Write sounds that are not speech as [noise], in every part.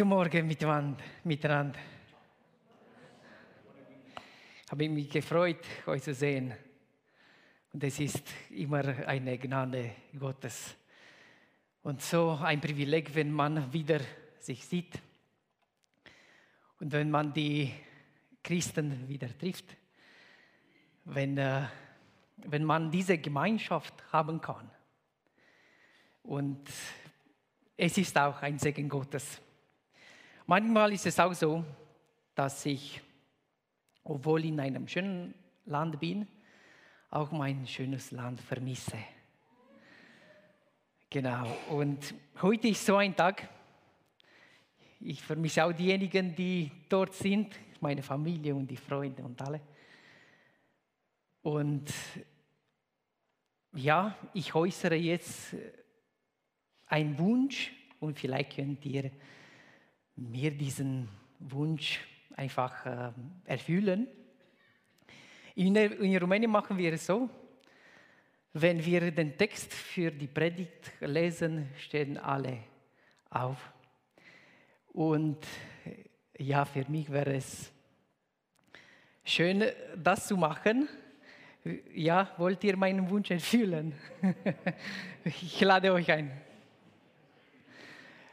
Guten Morgen miteinander. Ich habe mich gefreut, euch zu sehen. Und es ist immer eine Gnade Gottes. Und so ein Privileg, wenn man wieder sich sieht und wenn man die Christen wieder trifft, wenn, äh, wenn man diese Gemeinschaft haben kann. Und es ist auch ein Segen Gottes. Manchmal ist es auch so, dass ich, obwohl in einem schönen Land bin, auch mein schönes Land vermisse. Genau. Und heute ist so ein Tag. Ich vermisse auch diejenigen, die dort sind, meine Familie und die Freunde und alle. Und ja, ich äußere jetzt einen Wunsch und vielleicht könnt ihr mir diesen Wunsch einfach äh, erfüllen. In, in Rumänien machen wir es so, wenn wir den Text für die Predigt lesen, stehen alle auf. Und ja, für mich wäre es schön, das zu machen. Ja, wollt ihr meinen Wunsch erfüllen? [laughs] ich lade euch ein.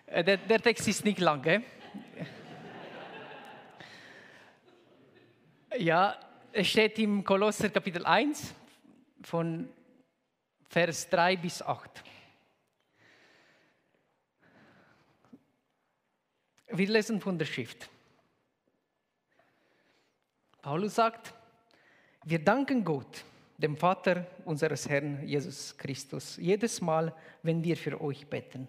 Äh, der, der Text ist nicht lang, gell? Ja, es steht im Kolosser Kapitel 1 von Vers 3 bis 8. Wir lesen von der Schrift. Paulus sagt, wir danken Gott, dem Vater unseres Herrn Jesus Christus, jedes Mal, wenn wir für euch beten.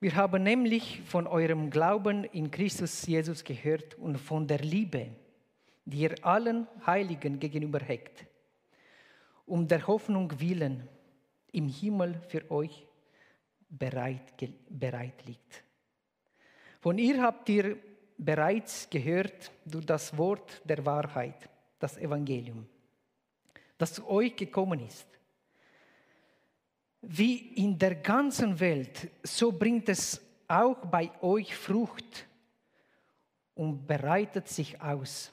Wir haben nämlich von eurem Glauben in Christus Jesus gehört und von der Liebe, die ihr allen Heiligen gegenüber hegt, um der Hoffnung willen im Himmel für euch bereit, bereit liegt. Von ihr habt ihr bereits gehört durch das Wort der Wahrheit, das Evangelium, das zu euch gekommen ist wie in der ganzen Welt, so bringt es auch bei euch Frucht und bereitet sich aus.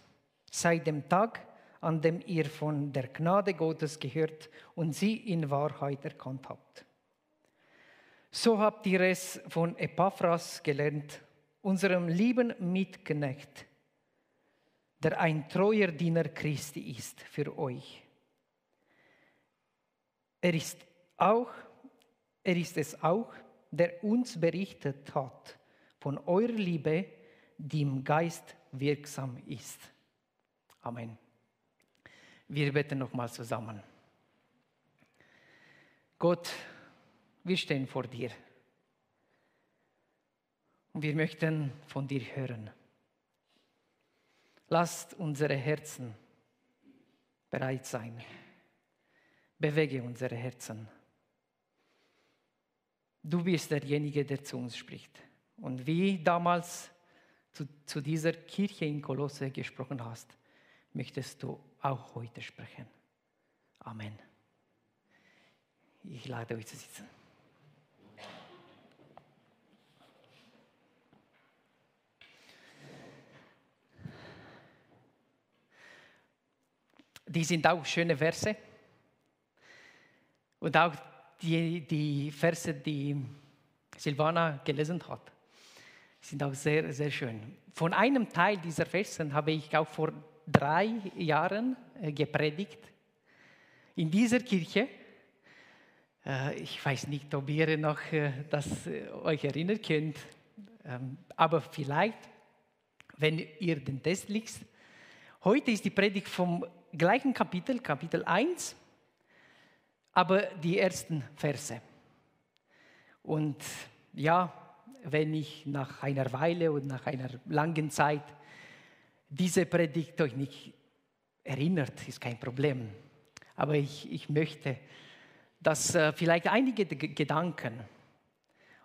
Seit dem Tag, an dem ihr von der Gnade Gottes gehört und sie in Wahrheit erkannt habt. So habt ihr es von Epaphras gelernt, unserem lieben Mitknecht, der ein treuer Diener Christi ist für euch. Er ist auch, er ist es auch, der uns berichtet hat von eurer Liebe, die im Geist wirksam ist. Amen. Wir beten nochmal zusammen. Gott, wir stehen vor dir. Und wir möchten von dir hören. Lasst unsere Herzen bereit sein. Bewege unsere Herzen. Du bist derjenige, der zu uns spricht. Und wie damals zu, zu dieser Kirche in Kolosse gesprochen hast, möchtest du auch heute sprechen. Amen. Ich lade euch zu sitzen. Die sind auch schöne Verse. Und auch die, die Verse, die Silvana gelesen hat, sind auch sehr, sehr schön. Von einem Teil dieser Versen habe ich auch vor drei Jahren äh, gepredigt. In dieser Kirche. Äh, ich weiß nicht, ob ihr noch äh, das euch erinnern könnt, ähm, aber vielleicht, wenn ihr den Test liest. Heute ist die Predigt vom gleichen Kapitel, Kapitel 1 aber die ersten Verse. Und ja, wenn ich nach einer Weile und nach einer langen Zeit diese Predigt euch nicht erinnert, ist kein Problem. Aber ich, ich möchte, dass äh, vielleicht einige Gedanken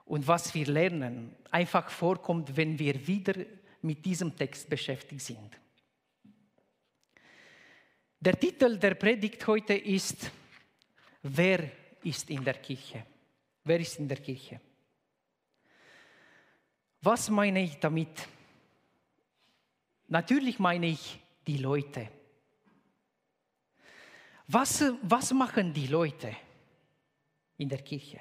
und was wir lernen einfach vorkommt, wenn wir wieder mit diesem Text beschäftigt sind. Der Titel der Predigt heute ist Wer ist in der Kirche? Wer ist in der Kirche? Was meine ich damit? Natürlich meine ich die Leute. Was, was machen die Leute in der Kirche?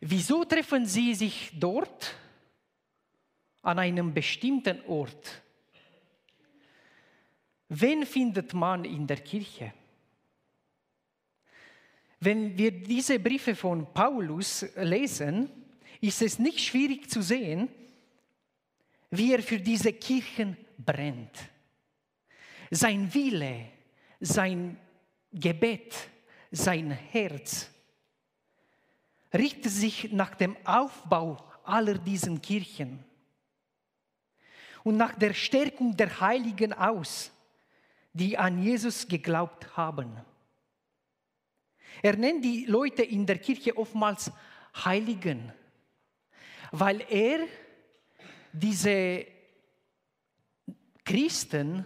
Wieso treffen sie sich dort an einem bestimmten Ort? Wen findet man in der Kirche? Wenn wir diese Briefe von Paulus lesen, ist es nicht schwierig zu sehen, wie er für diese Kirchen brennt. Sein Wille, sein Gebet, sein Herz richtet sich nach dem Aufbau aller diesen Kirchen und nach der Stärkung der Heiligen aus, die an Jesus geglaubt haben. Er nennt die Leute in der Kirche oftmals Heiligen, weil er diese Christen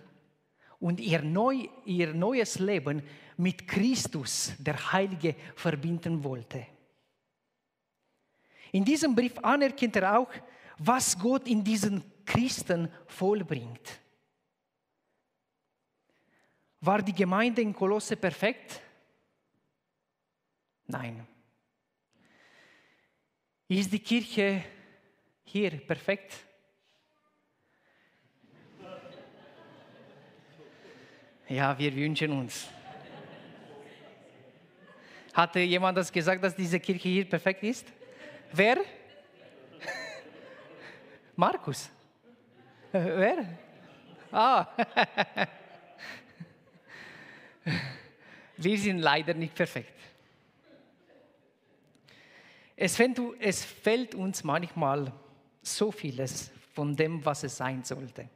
und ihr, neu, ihr neues Leben mit Christus, der Heilige, verbinden wollte. In diesem Brief anerkennt er auch, was Gott in diesen Christen vollbringt. War die Gemeinde in Kolosse perfekt? Nein. Ist die Kirche hier perfekt? Ja, wir wünschen uns. Hatte jemand das gesagt, dass diese Kirche hier perfekt ist? Wer? [laughs] Markus. [laughs] Wer? Ah. [laughs] Wir sind leider nicht perfekt. Es fällt, uns manchmal so vieles von dem, was es sein sollte.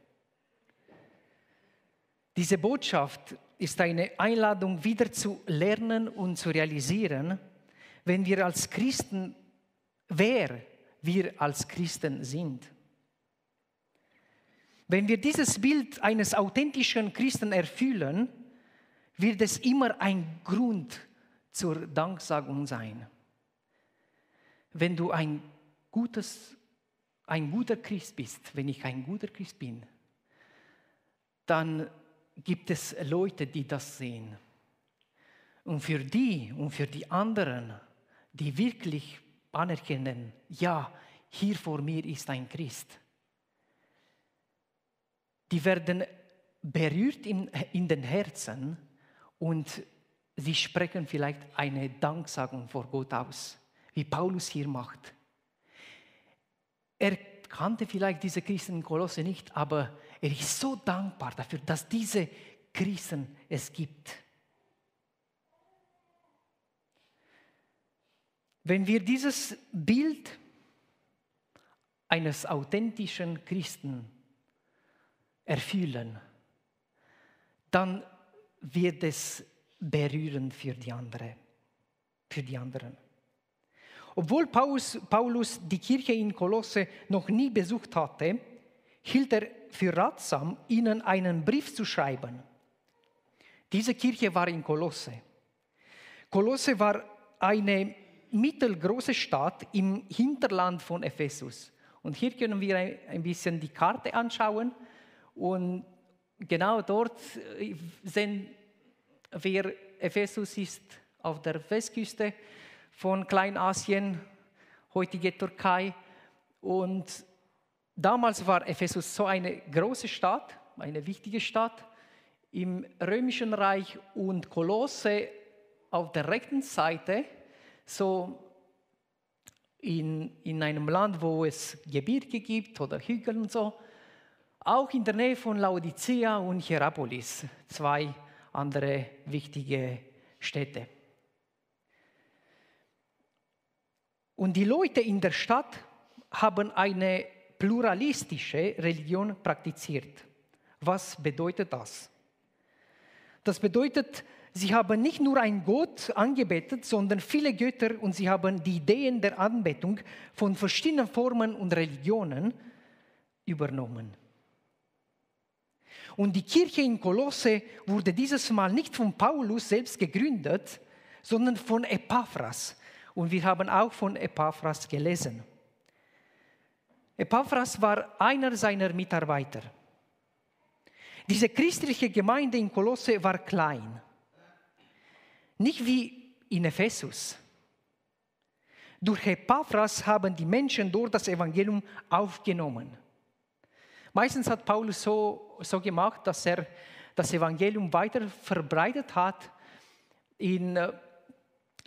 Diese Botschaft ist eine Einladung, wieder zu lernen und zu realisieren, wenn wir als Christen, wer wir als Christen sind. Wenn wir dieses Bild eines authentischen Christen erfüllen, wird es immer ein Grund zur Danksagung sein. Wenn du ein, gutes, ein guter Christ bist, wenn ich ein guter Christ bin, dann gibt es Leute, die das sehen. Und für die und für die anderen, die wirklich anerkennen, ja, hier vor mir ist ein Christ, die werden berührt in, in den Herzen und sie sprechen vielleicht eine Danksagung vor Gott aus, wie Paulus hier macht. Er kannte vielleicht diese Christen in Kolosse nicht, aber er ist so dankbar dafür, dass diese Christen es gibt. Wenn wir dieses Bild eines authentischen Christen erfüllen, dann wird es berührend für die, andere, für die anderen. Obwohl Paulus, Paulus die Kirche in Kolosse noch nie besucht hatte, hielt er für ratsam, ihnen einen Brief zu schreiben. Diese Kirche war in Kolosse. Kolosse war eine mittelgroße Stadt im Hinterland von Ephesus. Und hier können wir ein bisschen die Karte anschauen. Und genau dort äh, sehen wir, Ephesus ist auf der Westküste von Kleinasien, heutige Türkei. Und damals war Ephesus so eine große Stadt, eine wichtige Stadt im römischen Reich und Kolosse auf der rechten Seite, so in, in einem Land, wo es Gebirge gibt oder Hügel und so, auch in der Nähe von Laodicea und Hierapolis, zwei andere wichtige Städte. Und die Leute in der Stadt haben eine pluralistische Religion praktiziert. Was bedeutet das? Das bedeutet, sie haben nicht nur einen Gott angebetet, sondern viele Götter und sie haben die Ideen der Anbetung von verschiedenen Formen und Religionen übernommen. Und die Kirche in Kolosse wurde dieses Mal nicht von Paulus selbst gegründet, sondern von Epaphras. Und wir haben auch von Epaphras gelesen. Epaphras war einer seiner Mitarbeiter. Diese christliche Gemeinde in Kolosse war klein. Nicht wie in Ephesus. Durch Epaphras haben die Menschen dort das Evangelium aufgenommen. Meistens hat Paulus so, so gemacht, dass er das Evangelium weiter verbreitet hat in äh,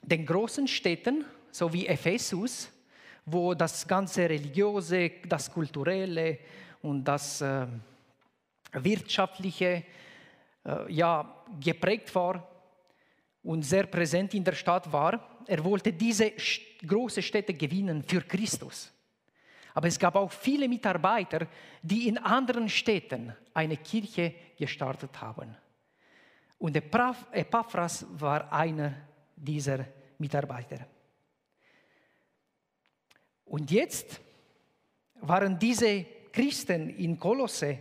den großen Städten, so wie Ephesus, wo das ganze Religiöse, das Kulturelle und das äh, Wirtschaftliche äh, ja, geprägt war und sehr präsent in der Stadt war. Er wollte diese großen Städte gewinnen für Christus. Aber es gab auch viele Mitarbeiter, die in anderen Städten eine Kirche gestartet haben. Und Epaphras war einer dieser Mitarbeiter. Und jetzt waren diese Christen in Kolosse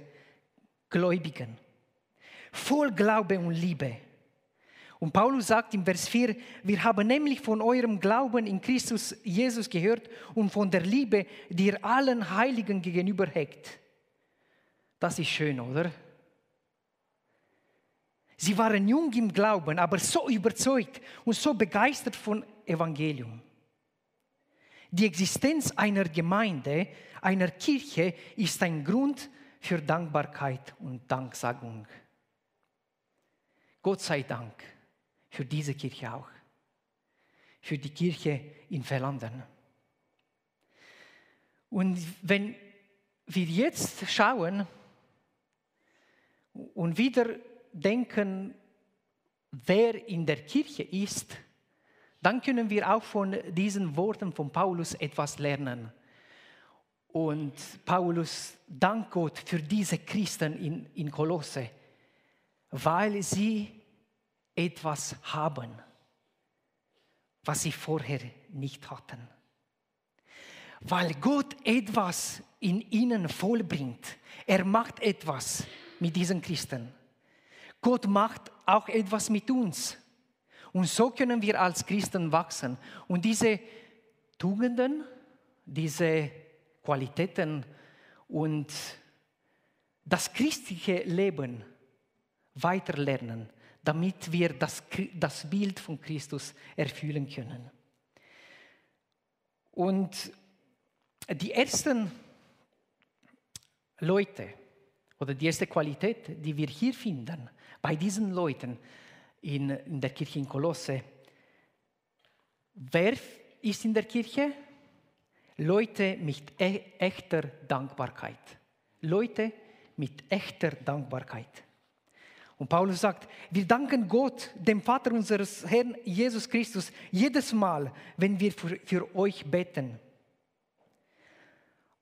Gläubigen, voll Glaube und Liebe. Und Paulus sagt im Vers 4, wir haben nämlich von eurem Glauben in Christus Jesus gehört und von der Liebe, die ihr allen Heiligen gegenüber hegt. Das ist schön, oder? Sie waren jung im Glauben, aber so überzeugt und so begeistert von Evangelium. Die Existenz einer Gemeinde, einer Kirche ist ein Grund für Dankbarkeit und Danksagung. Gott sei Dank für diese Kirche auch, für die Kirche in Verlanden. Und wenn wir jetzt schauen und wieder denken, wer in der Kirche ist, dann können wir auch von diesen Worten von Paulus etwas lernen. Und Paulus dankt Gott für diese Christen in, in Kolosse, weil sie etwas haben, was sie vorher nicht hatten. Weil Gott etwas in ihnen vollbringt. Er macht etwas mit diesen Christen. Gott macht auch etwas mit uns. Und so können wir als Christen wachsen. Und diese Tugenden, diese Qualitäten und das christliche Leben weiterlernen, damit wir das, das Bild von Christus erfüllen können. Und die ersten Leute oder die erste Qualität, die wir hier finden, bei diesen Leuten in, in der Kirche in Kolosse, wer ist in der Kirche? Leute mit e echter Dankbarkeit. Leute mit echter Dankbarkeit. Und Paulus sagt, wir danken Gott, dem Vater unseres Herrn Jesus Christus, jedes Mal, wenn wir für, für euch beten.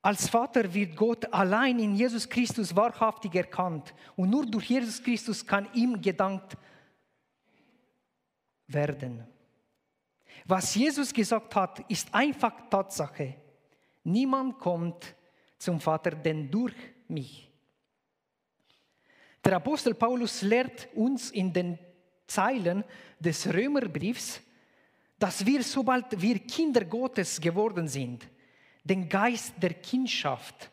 Als Vater wird Gott allein in Jesus Christus wahrhaftig erkannt und nur durch Jesus Christus kann ihm gedankt werden. Was Jesus gesagt hat, ist einfach Tatsache. Niemand kommt zum Vater denn durch mich. Der Apostel Paulus lehrt uns in den Zeilen des Römerbriefs, dass wir, sobald wir Kinder Gottes geworden sind, den Geist der Kindschaft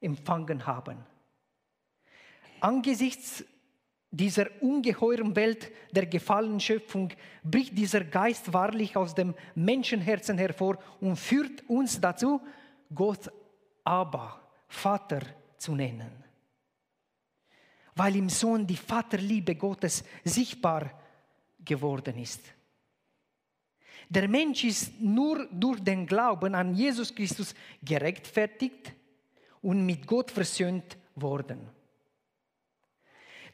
empfangen haben. Angesichts dieser ungeheuren Welt der gefallenen Schöpfung bricht dieser Geist wahrlich aus dem Menschenherzen hervor und führt uns dazu, Gott aber Vater zu nennen weil im Sohn die Vaterliebe Gottes sichtbar geworden ist. Der Mensch ist nur durch den Glauben an Jesus Christus gerechtfertigt und mit Gott versöhnt worden.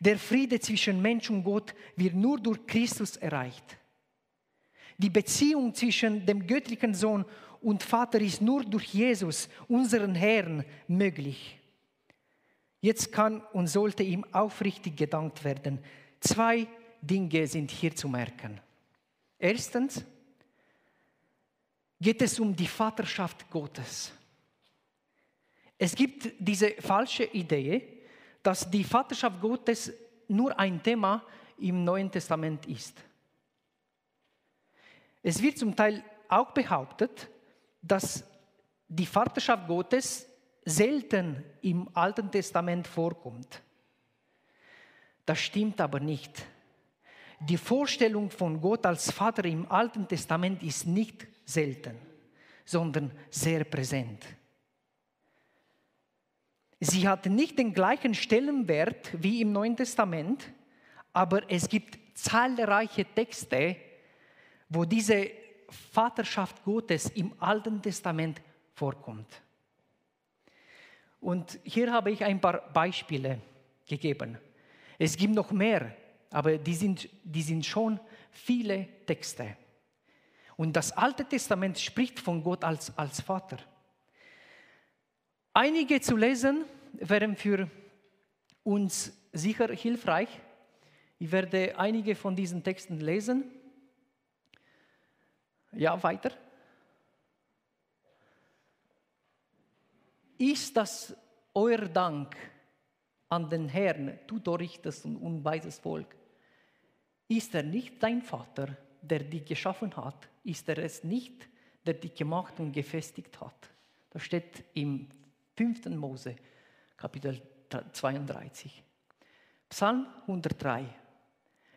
Der Friede zwischen Mensch und Gott wird nur durch Christus erreicht. Die Beziehung zwischen dem göttlichen Sohn und Vater ist nur durch Jesus, unseren Herrn, möglich. Jetzt kann und sollte ihm aufrichtig gedankt werden. Zwei Dinge sind hier zu merken. Erstens geht es um die Vaterschaft Gottes. Es gibt diese falsche Idee, dass die Vaterschaft Gottes nur ein Thema im Neuen Testament ist. Es wird zum Teil auch behauptet, dass die Vaterschaft Gottes selten im Alten Testament vorkommt. Das stimmt aber nicht. Die Vorstellung von Gott als Vater im Alten Testament ist nicht selten, sondern sehr präsent. Sie hat nicht den gleichen Stellenwert wie im Neuen Testament, aber es gibt zahlreiche Texte, wo diese Vaterschaft Gottes im Alten Testament vorkommt. Und hier habe ich ein paar Beispiele gegeben. Es gibt noch mehr, aber die sind, die sind schon viele Texte. Und das Alte Testament spricht von Gott als, als Vater. Einige zu lesen wären für uns sicher hilfreich. Ich werde einige von diesen Texten lesen. Ja, weiter. Ist das euer Dank an den Herrn, du torichtes und unweises Volk? Ist er nicht dein Vater, der dich geschaffen hat? Ist er es nicht, der dich gemacht und gefestigt hat? Das steht im 5. Mose, Kapitel 32. Psalm 103.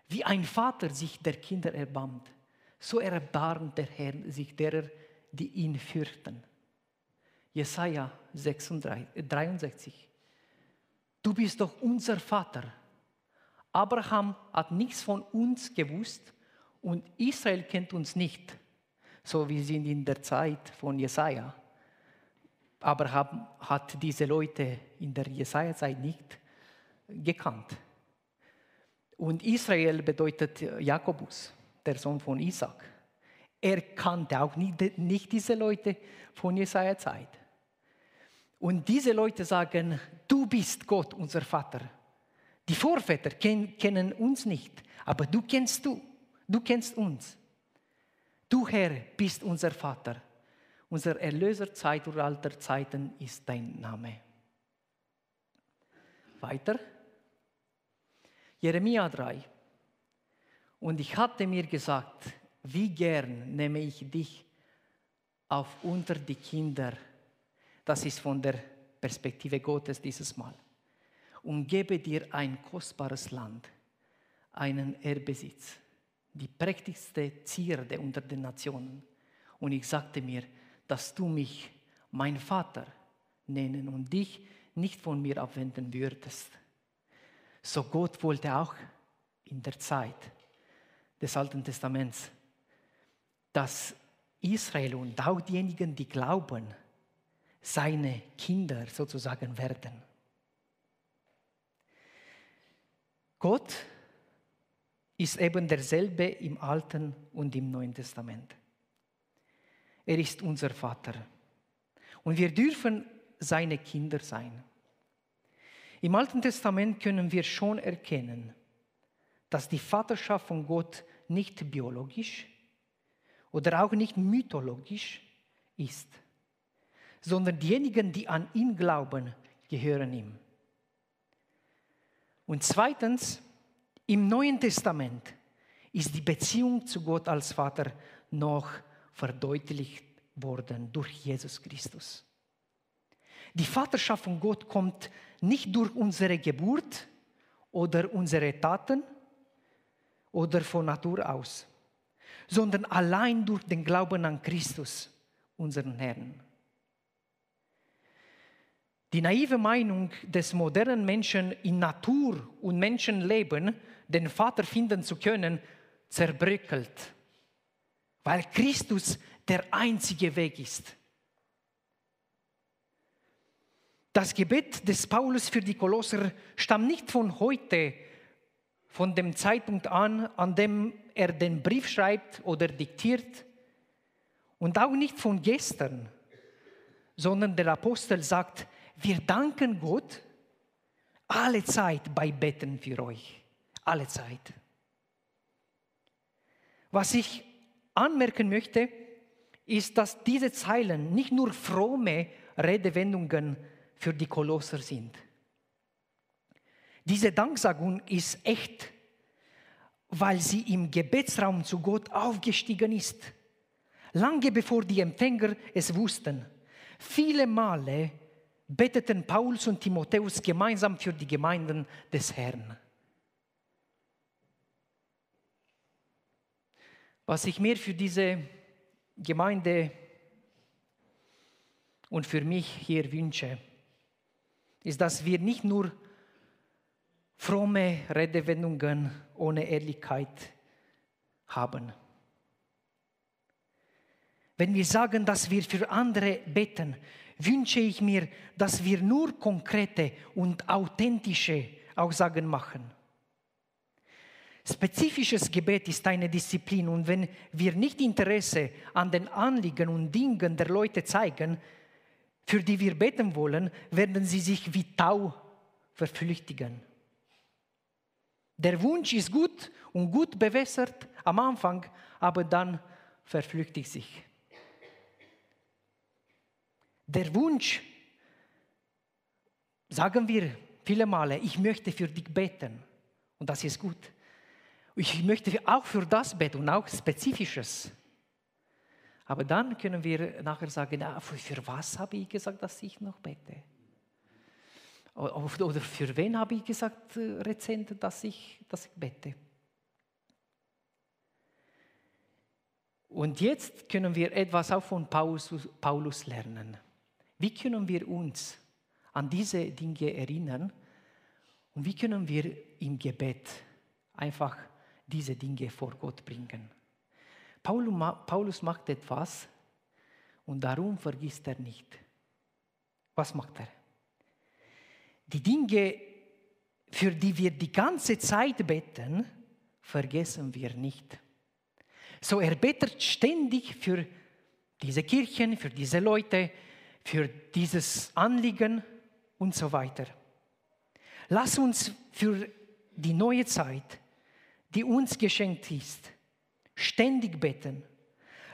Wie ein Vater sich der Kinder erbarmt, so erbarmt der Herr sich derer, die ihn fürchten. Jesaja 63, 63. Du bist doch unser Vater. Abraham hat nichts von uns gewusst und Israel kennt uns nicht, so wie sind in der Zeit von Jesaja. Abraham hat diese Leute in der Jesaja-Zeit nicht gekannt. Und Israel bedeutet Jakobus, der Sohn von Isaac. Er kannte auch nicht, nicht diese Leute von Jesaja-Zeit. Und diese Leute sagen, du bist Gott, unser Vater. Die Vorväter kennen uns nicht, aber du kennst du, du kennst uns. Du Herr bist unser Vater. Unser Erlöser Zeitalter Zeiten ist dein Name. Weiter. Jeremia 3. Und ich hatte mir gesagt, wie gern nehme ich dich auf unter die Kinder das ist von der Perspektive Gottes dieses Mal. Und gebe dir ein kostbares Land, einen Erbesitz, die prächtigste Zierde unter den Nationen. Und ich sagte mir, dass du mich mein Vater nennen und dich nicht von mir abwenden würdest. So Gott wollte auch in der Zeit des Alten Testaments, dass Israel und auch diejenigen, die glauben, seine Kinder sozusagen werden. Gott ist eben derselbe im Alten und im Neuen Testament. Er ist unser Vater. Und wir dürfen seine Kinder sein. Im Alten Testament können wir schon erkennen, dass die Vaterschaft von Gott nicht biologisch oder auch nicht mythologisch ist sondern diejenigen, die an ihn glauben, gehören ihm. Und zweitens, im Neuen Testament ist die Beziehung zu Gott als Vater noch verdeutlicht worden durch Jesus Christus. Die Vaterschaft von Gott kommt nicht durch unsere Geburt oder unsere Taten oder von Natur aus, sondern allein durch den Glauben an Christus, unseren Herrn. Die naive Meinung des modernen Menschen in Natur und Menschenleben, den Vater finden zu können, zerbröckelt, weil Christus der einzige Weg ist. Das Gebet des Paulus für die Kolosser stammt nicht von heute, von dem Zeitpunkt an, an dem er den Brief schreibt oder diktiert, und auch nicht von gestern, sondern der Apostel sagt, wir danken Gott alle Zeit bei Betten für euch. Alle Zeit. Was ich anmerken möchte, ist, dass diese Zeilen nicht nur fromme Redewendungen für die Kolosser sind. Diese Danksagung ist echt, weil sie im Gebetsraum zu Gott aufgestiegen ist. Lange bevor die Empfänger es wussten. Viele Male beteten Paulus und Timotheus gemeinsam für die Gemeinden des Herrn. Was ich mir für diese Gemeinde und für mich hier wünsche, ist, dass wir nicht nur fromme Redewendungen ohne Ehrlichkeit haben. Wenn wir sagen, dass wir für andere beten, wünsche ich mir, dass wir nur konkrete und authentische Aussagen machen. Spezifisches Gebet ist eine Disziplin und wenn wir nicht Interesse an den Anliegen und Dingen der Leute zeigen, für die wir beten wollen, werden sie sich wie Tau verflüchtigen. Der Wunsch ist gut und gut bewässert am Anfang, aber dann verflüchtigt sich. Der Wunsch, sagen wir viele Male, ich möchte für dich beten und das ist gut. Ich möchte auch für das beten und auch Spezifisches. Aber dann können wir nachher sagen, ja, für was habe ich gesagt, dass ich noch bete? Oder für wen habe ich gesagt, äh, rezent, dass ich, dass ich bete? Und jetzt können wir etwas auch von Paulus lernen. Wie können wir uns an diese Dinge erinnern und wie können wir im Gebet einfach diese Dinge vor Gott bringen? Paulus macht etwas und darum vergisst er nicht. Was macht er? Die Dinge, für die wir die ganze Zeit beten, vergessen wir nicht. So er betet ständig für diese Kirchen, für diese Leute, für dieses Anliegen und so weiter. Lass uns für die neue Zeit, die uns geschenkt ist, ständig beten.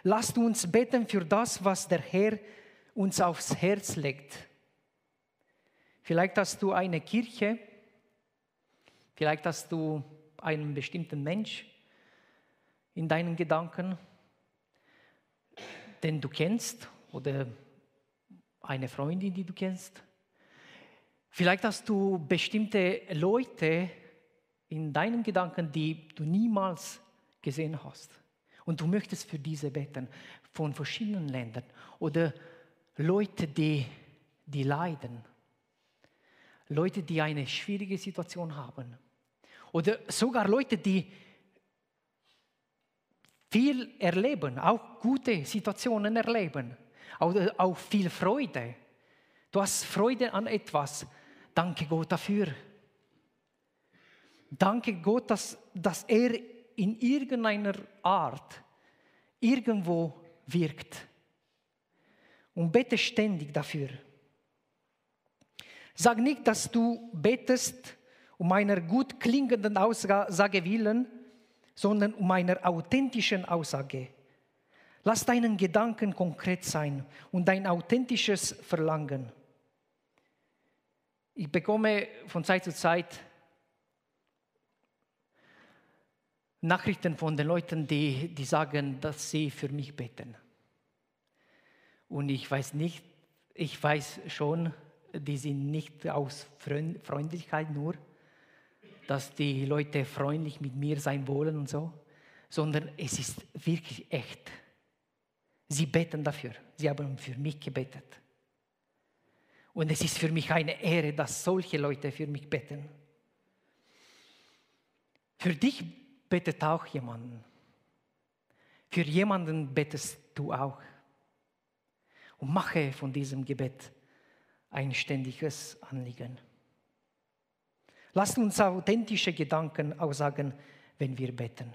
Lasst uns beten für das, was der Herr uns aufs Herz legt. Vielleicht hast du eine Kirche, vielleicht hast du einen bestimmten Mensch in deinen Gedanken, den du kennst oder eine Freundin, die du kennst. Vielleicht hast du bestimmte Leute in deinen Gedanken, die du niemals gesehen hast. Und du möchtest für diese beten, von verschiedenen Ländern. Oder Leute, die, die leiden. Leute, die eine schwierige Situation haben. Oder sogar Leute, die viel erleben, auch gute Situationen erleben. Oder auch viel Freude. Du hast Freude an etwas. Danke Gott dafür. Danke Gott, dass, dass er in irgendeiner Art irgendwo wirkt. Und bete ständig dafür. Sag nicht, dass du betest um einer gut klingenden Aussage willen, sondern um einer authentischen Aussage. Lass deinen Gedanken konkret sein und dein authentisches Verlangen. Ich bekomme von Zeit zu Zeit Nachrichten von den Leuten, die, die sagen, dass sie für mich beten. Und ich weiß nicht, ich weiß schon, die sind nicht aus Freundlichkeit nur, dass die Leute freundlich mit mir sein wollen und so, sondern es ist wirklich echt. Sie beten dafür. Sie haben für mich gebetet. Und es ist für mich eine Ehre, dass solche Leute für mich beten. Für dich betet auch jemanden. Für jemanden betest du auch. Und mache von diesem Gebet ein ständiges Anliegen. Lasst uns authentische Gedanken aussagen, wenn wir beten.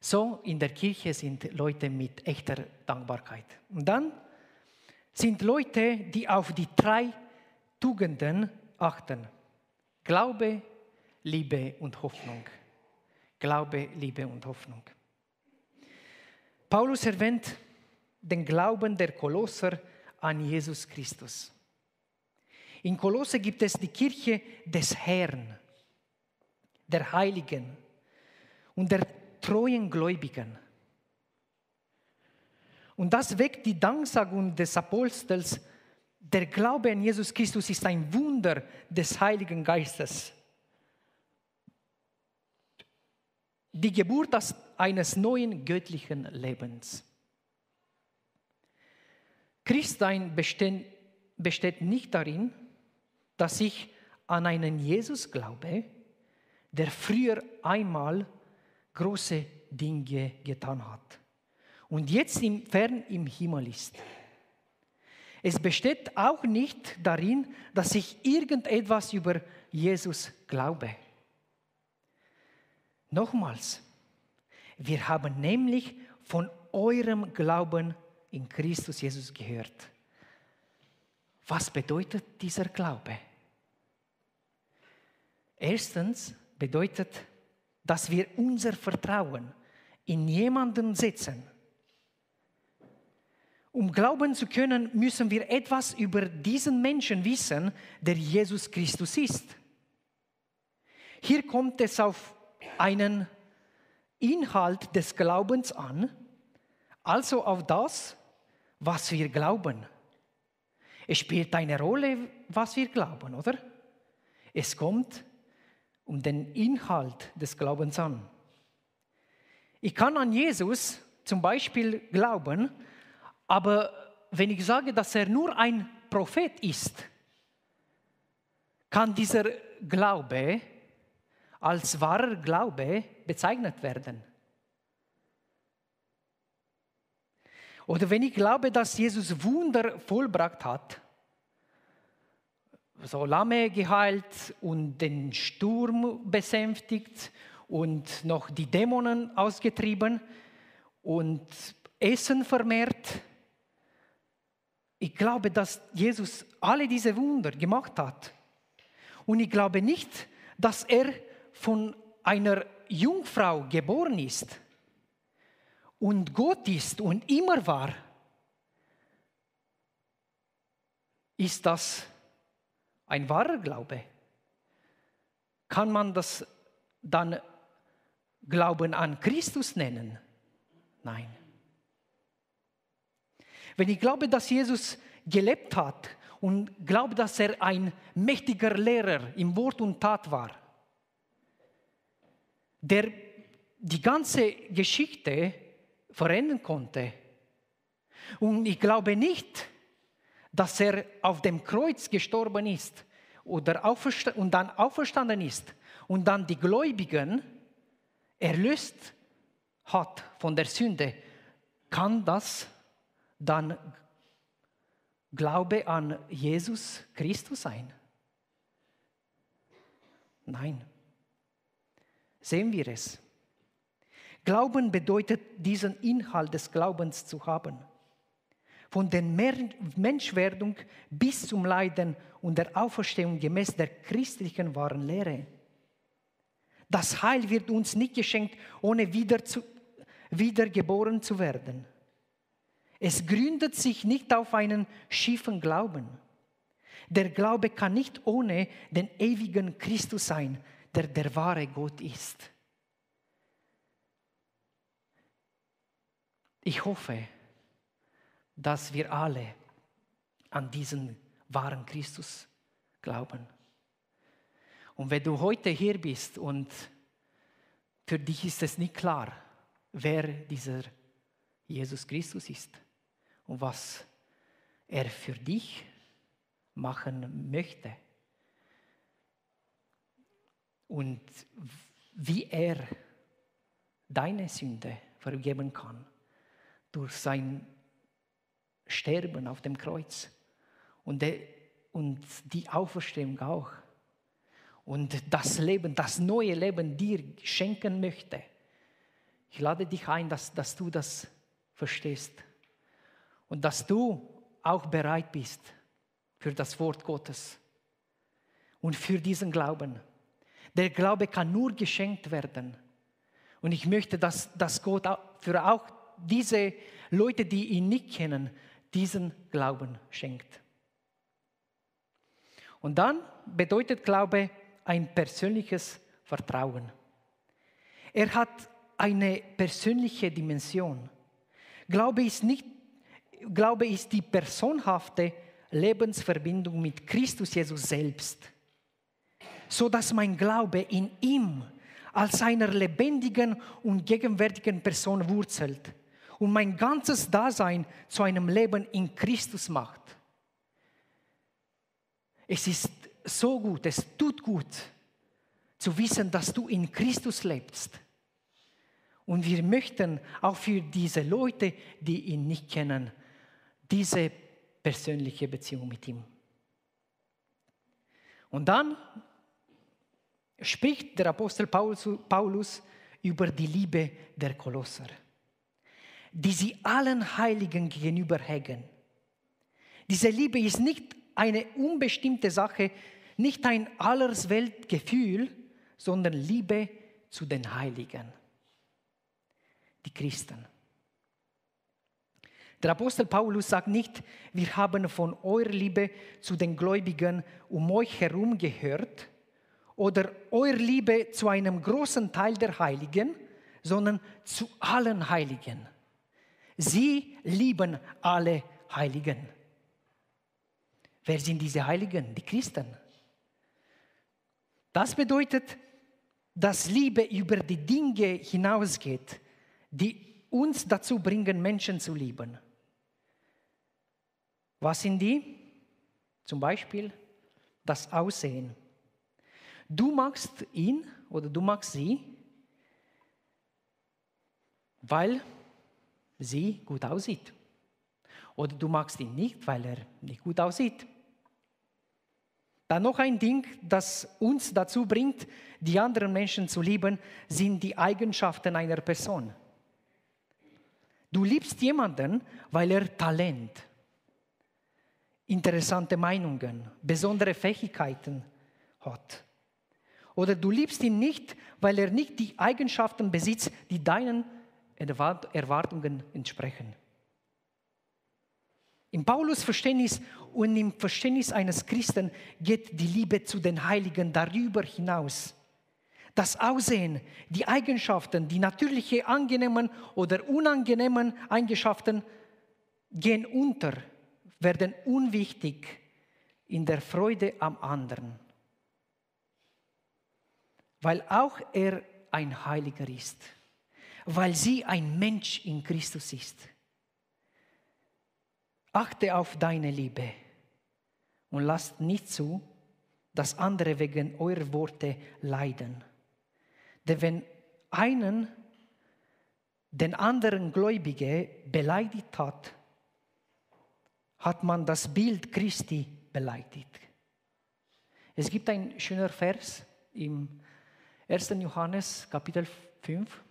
So in der Kirche sind Leute mit echter Dankbarkeit. Und dann sind Leute, die auf die drei Tugenden achten. Glaube, Liebe und Hoffnung. Glaube, Liebe und Hoffnung. Paulus erwähnt den Glauben der Kolosser an Jesus Christus. In Kolosse gibt es die Kirche des Herrn, der Heiligen und der treuen Gläubigen. Und das weckt die Danksagung des Apostels, Der Glaube an Jesus Christus ist ein Wunder des Heiligen Geistes. Die Geburt eines neuen göttlichen Lebens. Christsein besteht, nicht darin, dass ich an einen Jesus glaube, der früher einmal große Dinge getan hat und jetzt im, fern im Himmel ist. Es besteht auch nicht darin, dass ich irgendetwas über Jesus glaube. Nochmals, wir haben nämlich von eurem Glauben in Christus Jesus gehört. Was bedeutet dieser Glaube? Erstens bedeutet, dass wir unser Vertrauen in jemanden setzen. Um glauben zu können, müssen wir etwas über diesen Menschen wissen, der Jesus Christus ist. Hier kommt es auf einen Inhalt des Glaubens an, also auf das, was wir glauben. Es spielt eine Rolle, was wir glauben, oder? Es kommt um den Inhalt des Glaubens an. Ich kann an Jesus zum Beispiel glauben, aber wenn ich sage, dass er nur ein Prophet ist, kann dieser Glaube als wahrer Glaube bezeichnet werden. Oder wenn ich glaube, dass Jesus Wunder vollbracht hat, so Lamme geheilt und den Sturm besänftigt und noch die Dämonen ausgetrieben und Essen vermehrt. Ich glaube, dass Jesus alle diese Wunder gemacht hat. Und ich glaube nicht, dass er von einer Jungfrau geboren ist und Gott ist und immer war. Ist das ein wahrer Glaube? Kann man das dann Glauben an Christus nennen? Nein. Wenn ich glaube, dass Jesus gelebt hat und glaube, dass er ein mächtiger Lehrer im Wort und Tat war, der die ganze Geschichte verändern konnte. Und ich glaube nicht, dass er auf dem Kreuz gestorben ist oder und dann auferstanden ist und dann die Gläubigen erlöst hat von der Sünde, kann das dann Glaube an Jesus Christus sein? Nein. Sehen wir es. Glauben bedeutet, diesen Inhalt des Glaubens zu haben von der Menschwerdung bis zum Leiden und der Auferstehung gemäß der christlichen wahren Lehre. Das Heil wird uns nicht geschenkt, ohne wieder zu, wiedergeboren zu werden. Es gründet sich nicht auf einen schiefen Glauben. Der Glaube kann nicht ohne den ewigen Christus sein, der der wahre Gott ist. Ich hoffe, dass wir alle an diesen wahren Christus glauben. Und wenn du heute hier bist und für dich ist es nicht klar, wer dieser Jesus Christus ist und was er für dich machen möchte und wie er deine Sünde vergeben kann durch sein Sterben auf dem Kreuz und, de, und die Auferstehung auch. Und das Leben, das neue Leben dir schenken möchte. Ich lade dich ein, dass, dass du das verstehst und dass du auch bereit bist für das Wort Gottes und für diesen Glauben. Der Glaube kann nur geschenkt werden. Und ich möchte, dass, dass Gott für auch diese Leute, die ihn nicht kennen, diesen Glauben schenkt. Und dann bedeutet Glaube ein persönliches Vertrauen. Er hat eine persönliche Dimension. Glaube ist, nicht, Glaube ist die personhafte Lebensverbindung mit Christus Jesus selbst, so dass mein Glaube in ihm als einer lebendigen und gegenwärtigen Person wurzelt und mein ganzes Dasein zu einem Leben in Christus macht. Es ist so gut, es tut gut zu wissen, dass du in Christus lebst. Und wir möchten auch für diese Leute, die ihn nicht kennen, diese persönliche Beziehung mit ihm. Und dann spricht der Apostel Paulus über die Liebe der Kolosser, die sie allen Heiligen gegenüber hegen. Diese Liebe ist nicht eine unbestimmte Sache, nicht ein Allersweltgefühl, sondern Liebe zu den Heiligen, die Christen. Der Apostel Paulus sagt nicht, wir haben von eurer Liebe zu den Gläubigen um euch herum gehört oder eure Liebe zu einem großen Teil der Heiligen, sondern zu allen Heiligen. Sie lieben alle Heiligen. Wer sind diese Heiligen? Die Christen. Das bedeutet, dass Liebe über die Dinge hinausgeht, die uns dazu bringen, Menschen zu lieben. Was sind die? Zum Beispiel das Aussehen. Du magst ihn oder du magst sie, weil sie gut aussieht. Oder du magst ihn nicht, weil er nicht gut aussieht. Dann noch ein Ding, das uns dazu bringt, die anderen Menschen zu lieben, sind die Eigenschaften einer Person. Du liebst jemanden, weil er Talent, interessante Meinungen, besondere Fähigkeiten hat. Oder du liebst ihn nicht, weil er nicht die Eigenschaften besitzt, die deinen Erwartungen entsprechen. Im Paulus Verständnis und im Verständnis eines Christen geht die Liebe zu den Heiligen darüber hinaus. Das Aussehen, die Eigenschaften, die natürliche angenehmen oder unangenehmen Eigenschaften gehen unter werden unwichtig in der Freude am anderen, weil auch er ein Heiliger ist, weil sie ein Mensch in Christus ist. Achte auf deine Liebe und lasst nicht zu, dass andere wegen eurer Worte leiden. Denn wenn einen den anderen Gläubige beleidigt hat, hat man das Bild Christi beleidigt. Es gibt ein schöner Vers im 1. Johannes Kapitel 5.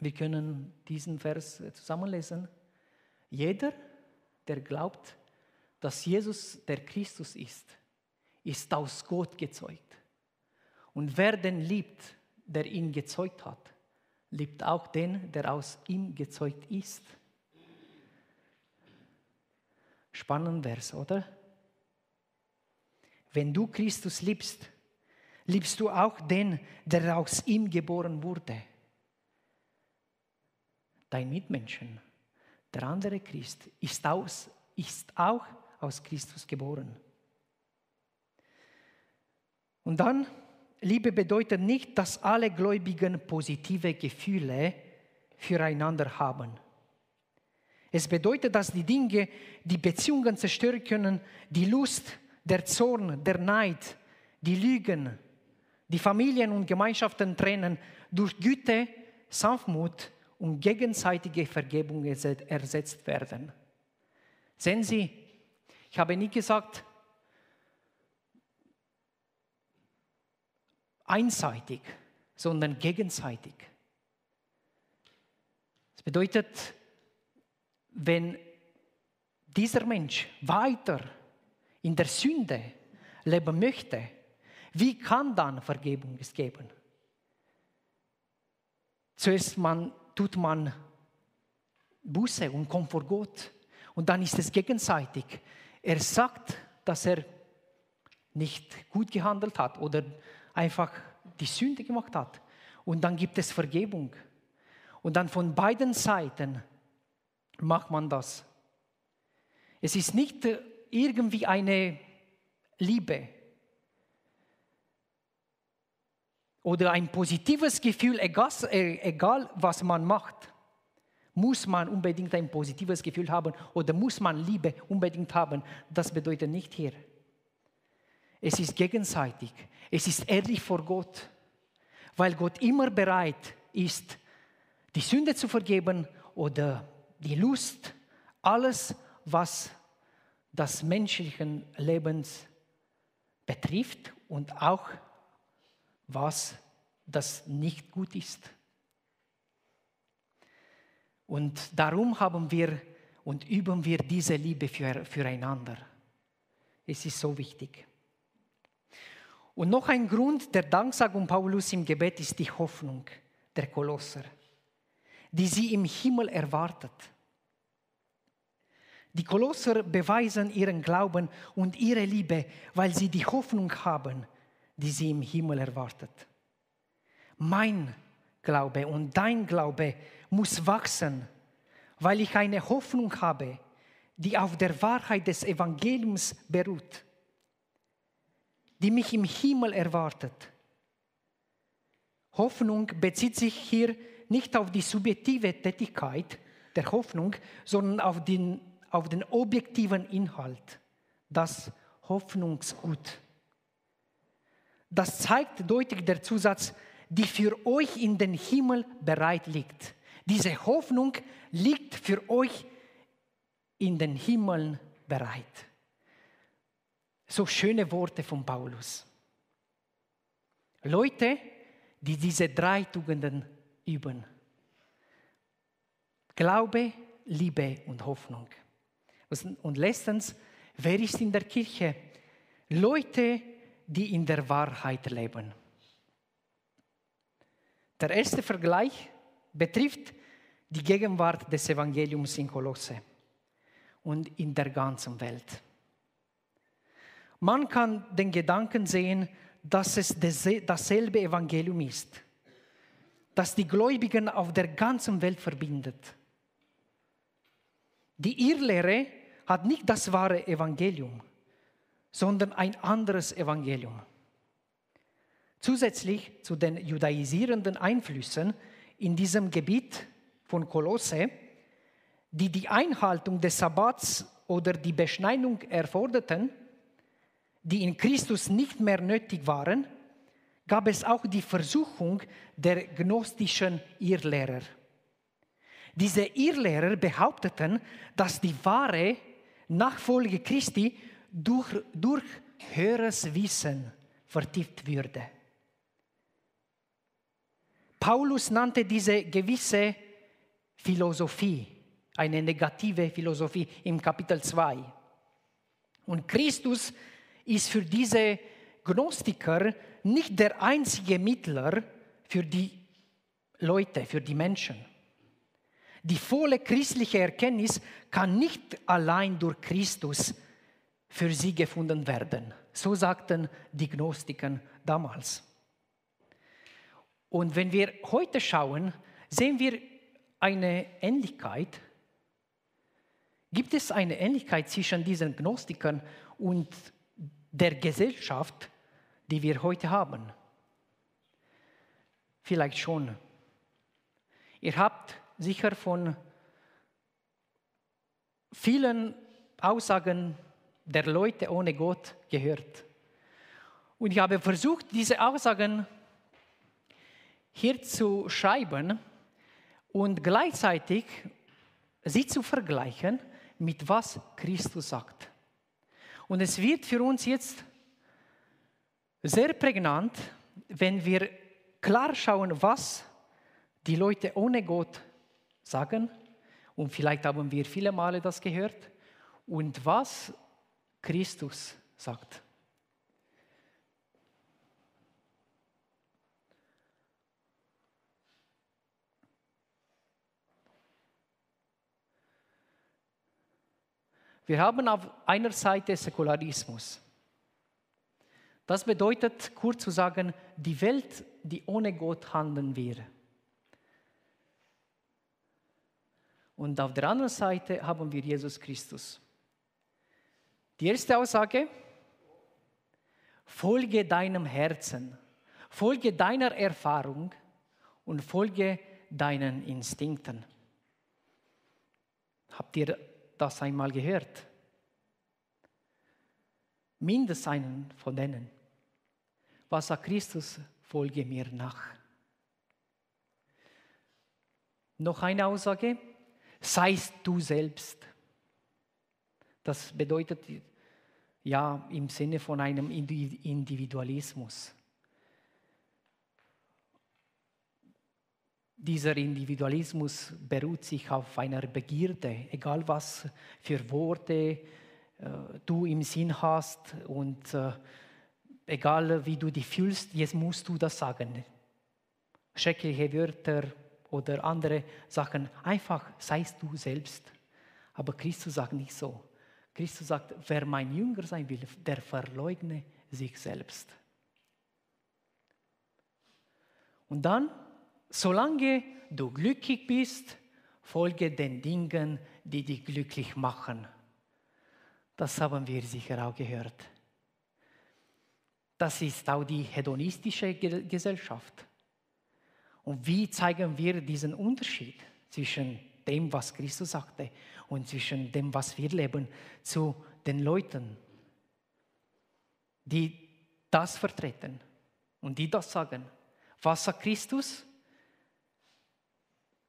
Wir können diesen Vers zusammenlesen. Jeder, der glaubt, dass Jesus der Christus ist, ist aus Gott gezeugt. Und wer den liebt, der ihn gezeugt hat, liebt auch den, der aus ihm gezeugt ist. Spannend Vers, oder? Wenn du Christus liebst, liebst du auch den, der aus ihm geboren wurde. Dein Mitmenschen, der andere Christ, ist, aus, ist auch aus Christus geboren. Und dann, Liebe bedeutet nicht, dass alle Gläubigen positive Gefühle füreinander haben. Es bedeutet, dass die Dinge, die Beziehungen zerstören können, die Lust, der Zorn, der Neid, die Lügen, die Familien und Gemeinschaften trennen, durch Güte, Sanftmut und gegenseitige Vergebung ersetzt werden. Sehen Sie, ich habe nie gesagt, einseitig, sondern gegenseitig. Das bedeutet, wenn dieser Mensch weiter in der Sünde leben möchte, wie kann dann Vergebung es geben? Zuerst man, tut man Buße und kommt vor Gott. Und dann ist es gegenseitig. Er sagt, dass er nicht gut gehandelt hat oder einfach die Sünde gemacht hat. Und dann gibt es Vergebung. Und dann von beiden Seiten macht man das. Es ist nicht äh, irgendwie eine Liebe oder ein positives Gefühl, egal, äh, egal was man macht, muss man unbedingt ein positives Gefühl haben oder muss man Liebe unbedingt haben. Das bedeutet nicht hier. Es ist gegenseitig. Es ist ehrlich vor Gott, weil Gott immer bereit ist, die Sünde zu vergeben oder die Lust, alles, was das menschliche Lebens betrifft und auch was das nicht gut ist. Und darum haben wir und üben wir diese Liebe für, füreinander. Es ist so wichtig. Und noch ein Grund der Danksagung Paulus im Gebet ist die Hoffnung der Kolosser, die sie im Himmel erwartet. Die Kolosser beweisen ihren Glauben und ihre Liebe, weil sie die Hoffnung haben, die sie im Himmel erwartet. Mein Glaube und dein Glaube muss wachsen, weil ich eine Hoffnung habe, die auf der Wahrheit des Evangeliums beruht, die mich im Himmel erwartet. Hoffnung bezieht sich hier nicht auf die subjektive Tätigkeit der Hoffnung, sondern auf den, auf den objektiven Inhalt, das Hoffnungsgut. Das zeigt deutlich der Zusatz, die für euch in den Himmel bereit liegt. Diese Hoffnung liegt für euch in den Himmel bereit. So schöne Worte von Paulus. Leute, die diese drei Tugenden üben. Glaube, Liebe und Hoffnung. Und letztens, wer ist in der Kirche? Leute, die in der Wahrheit leben. Der erste Vergleich betrifft die Gegenwart des Evangeliums in Kolosse und in der ganzen Welt. Man kann den Gedanken sehen, dass es dasselbe Evangelium ist, das die Gläubigen auf der ganzen Welt verbindet. Die Irrlehre hat nicht das wahre Evangelium, sondern ein anderes Evangelium. Zusätzlich zu den judaisierenden Einflüssen in diesem Gebiet von Kolosse, die die Einhaltung des Sabbats oder die Beschneidung erforderten, die in Christus nicht mehr nötig waren, gab es auch die Versuchung der gnostischen Irrlehrer. Diese Irrlehrer behaupteten, dass die wahre Nachfolge Christi durch, durch höheres Wissen vertieft würde. Paulus nannte diese gewisse Philosophie, eine negative Philosophie im Kapitel 2. Und Christus ist für diese Gnostiker nicht der einzige Mittler für die Leute, für die Menschen. Die volle christliche Erkenntnis kann nicht allein durch Christus für sie gefunden werden. So sagten die Gnostiker damals. Und wenn wir heute schauen, sehen wir eine Ähnlichkeit. Gibt es eine Ähnlichkeit zwischen diesen Gnostikern und der Gesellschaft, die wir heute haben? Vielleicht schon. Ihr habt sicher von vielen Aussagen der Leute ohne Gott gehört. Und ich habe versucht, diese Aussagen hier zu schreiben und gleichzeitig sie zu vergleichen mit was Christus sagt. Und es wird für uns jetzt sehr prägnant, wenn wir klar schauen, was die Leute ohne Gott sagen. Und vielleicht haben wir viele Male das gehört. Und was Christus sagt. Wir haben auf einer Seite Säkularismus. Das bedeutet, kurz zu sagen, die Welt, die ohne Gott handeln wir. Und auf der anderen Seite haben wir Jesus Christus. Die erste Aussage, folge deinem Herzen, folge deiner Erfahrung und folge deinen Instinkten. Habt ihr das einmal gehört? Mindestens einen von denen. Was sagt Christus? Folge mir nach. Noch eine Aussage, seist du selbst. Das bedeutet ja im Sinne von einem Individualismus. Dieser Individualismus beruht sich auf einer Begierde, egal was für Worte äh, du im Sinn hast und äh, egal wie du dich fühlst, jetzt musst du das sagen. Schreckliche Wörter oder andere Sachen, einfach seist du selbst. Aber Christus sagt nicht so. Christus sagt, wer mein Jünger sein will, der verleugne sich selbst. Und dann, solange du glücklich bist, folge den Dingen, die dich glücklich machen. Das haben wir sicher auch gehört. Das ist auch die hedonistische Gesellschaft. Und wie zeigen wir diesen Unterschied zwischen dem, was Christus sagte und zwischen dem, was wir leben, zu den Leuten, die das vertreten und die das sagen? Was sagt Christus?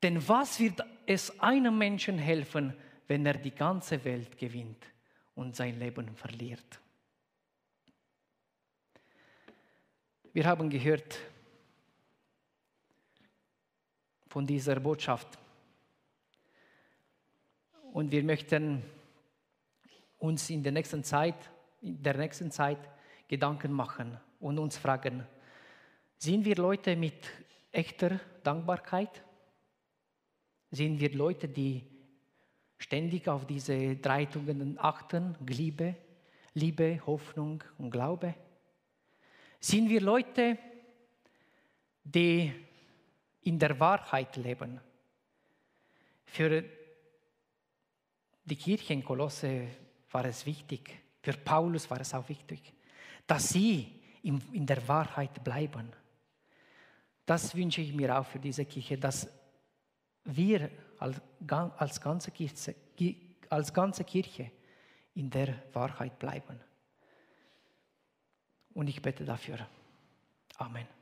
Denn was wird es einem Menschen helfen, wenn er die ganze Welt gewinnt und sein Leben verliert? Wir haben gehört von dieser Botschaft. Und wir möchten uns in der nächsten Zeit, in der nächsten Zeit Gedanken machen und uns fragen, sind wir Leute mit echter Dankbarkeit? Sind wir Leute, die ständig auf diese drei Tugenden achten, Liebe, Liebe, Hoffnung und Glaube? Sind wir Leute, die in der Wahrheit leben? Für die Kirche in Kolosse war es wichtig, für Paulus war es auch wichtig, dass sie in der Wahrheit bleiben. Das wünsche ich mir auch für diese Kirche, dass wir als ganze Kirche, als ganze Kirche in der Wahrheit bleiben. Und ich bete dafür. Amen.